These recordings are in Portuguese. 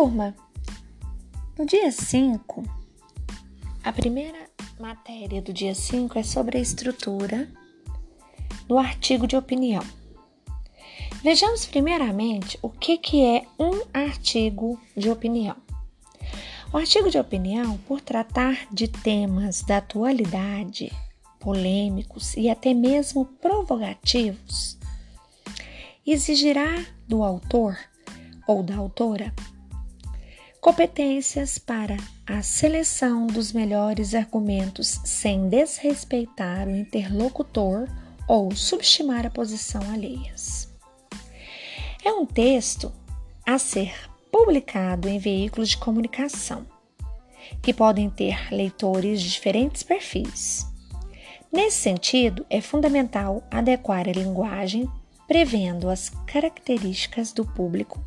Turma, no dia 5, a primeira matéria do dia 5 é sobre a estrutura do artigo de opinião. Vejamos primeiramente o que, que é um artigo de opinião. O artigo de opinião, por tratar de temas da atualidade, polêmicos e até mesmo provocativos, exigirá do autor ou da autora competências para a seleção dos melhores argumentos sem desrespeitar o interlocutor ou subestimar a posição alheias. É um texto a ser publicado em veículos de comunicação, que podem ter leitores de diferentes perfis. Nesse sentido, é fundamental adequar a linguagem prevendo as características do público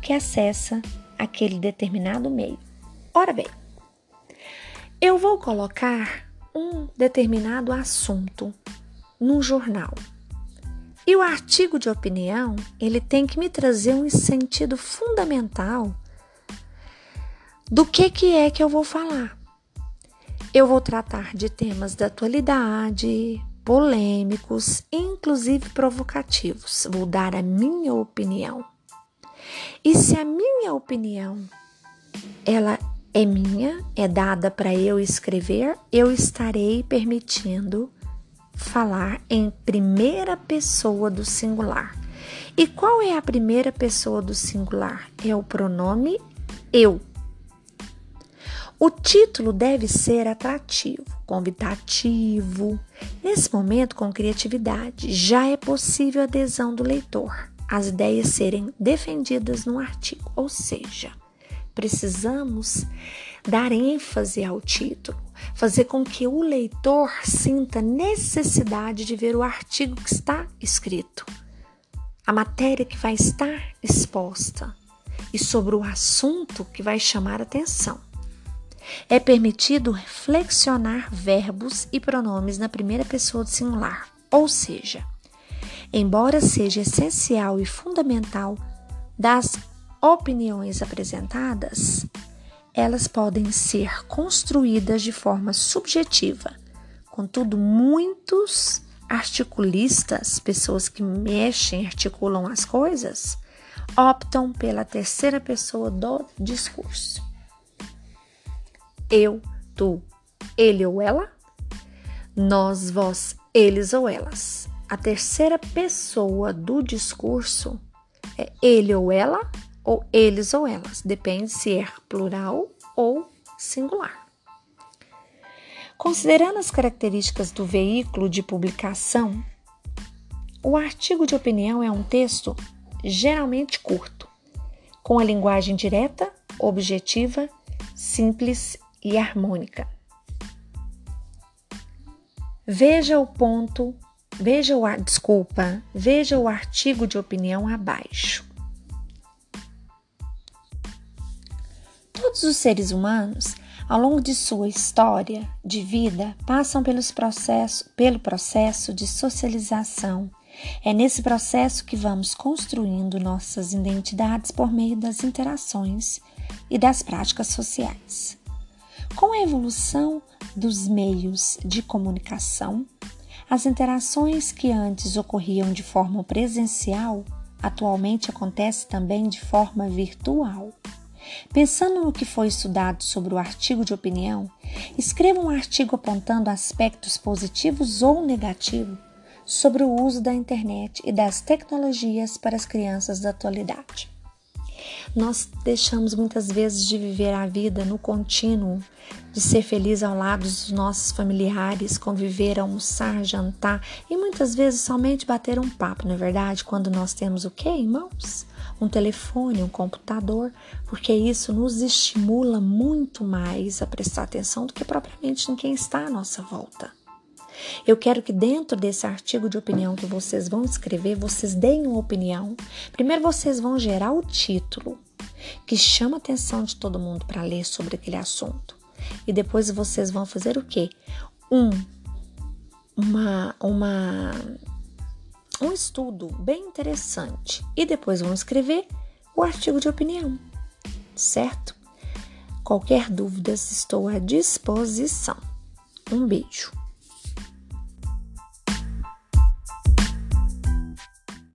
que acessa aquele determinado meio. Ora bem, eu vou colocar um determinado assunto num jornal. E o artigo de opinião, ele tem que me trazer um sentido fundamental do que que é que eu vou falar. Eu vou tratar de temas da atualidade, polêmicos, inclusive provocativos. Vou dar a minha opinião. E se a minha opinião ela é minha, é dada para eu escrever, eu estarei permitindo falar em primeira pessoa do singular. E qual é a primeira pessoa do singular? É o pronome eu. O título deve ser atrativo, convidativo. Nesse momento, com criatividade, já é possível a adesão do leitor as ideias serem defendidas no artigo. Ou seja, precisamos dar ênfase ao título, fazer com que o leitor sinta necessidade de ver o artigo que está escrito, a matéria que vai estar exposta e sobre o assunto que vai chamar atenção. É permitido reflexionar verbos e pronomes na primeira pessoa do singular, ou seja, embora seja essencial e fundamental das opiniões apresentadas, elas podem ser construídas de forma subjetiva. Contudo, muitos articulistas, pessoas que mexem, articulam as coisas, optam pela terceira pessoa do discurso. Eu, tu, ele ou ela, nós, vós, eles ou elas a terceira pessoa do discurso é ele ou ela, ou eles ou elas, depende se é plural ou singular. Considerando as características do veículo de publicação, o artigo de opinião é um texto geralmente curto, com a linguagem direta, objetiva, simples e harmônica. Veja o ponto Veja o desculpa, veja o artigo de opinião abaixo. Todos os seres humanos, ao longo de sua história de vida, passam pelos processo, pelo processo de socialização. É nesse processo que vamos construindo nossas identidades por meio das interações e das práticas sociais. Com a evolução dos meios de comunicação, as interações que antes ocorriam de forma presencial atualmente acontecem também de forma virtual. Pensando no que foi estudado sobre o artigo de opinião, escreva um artigo apontando aspectos positivos ou negativos sobre o uso da internet e das tecnologias para as crianças da atualidade. Nós deixamos muitas vezes de viver a vida no contínuo, de ser feliz ao lado dos nossos familiares, conviver, almoçar, jantar e muitas vezes somente bater um papo, não é verdade? Quando nós temos o que em mãos? Um telefone, um computador, porque isso nos estimula muito mais a prestar atenção do que propriamente em quem está à nossa volta. Eu quero que dentro desse artigo de opinião que vocês vão escrever, vocês deem uma opinião. Primeiro vocês vão gerar o título, que chama a atenção de todo mundo para ler sobre aquele assunto. E depois vocês vão fazer o quê? Um uma uma um estudo bem interessante e depois vão escrever o artigo de opinião. certo? Qualquer dúvida, estou à disposição. Um beijo.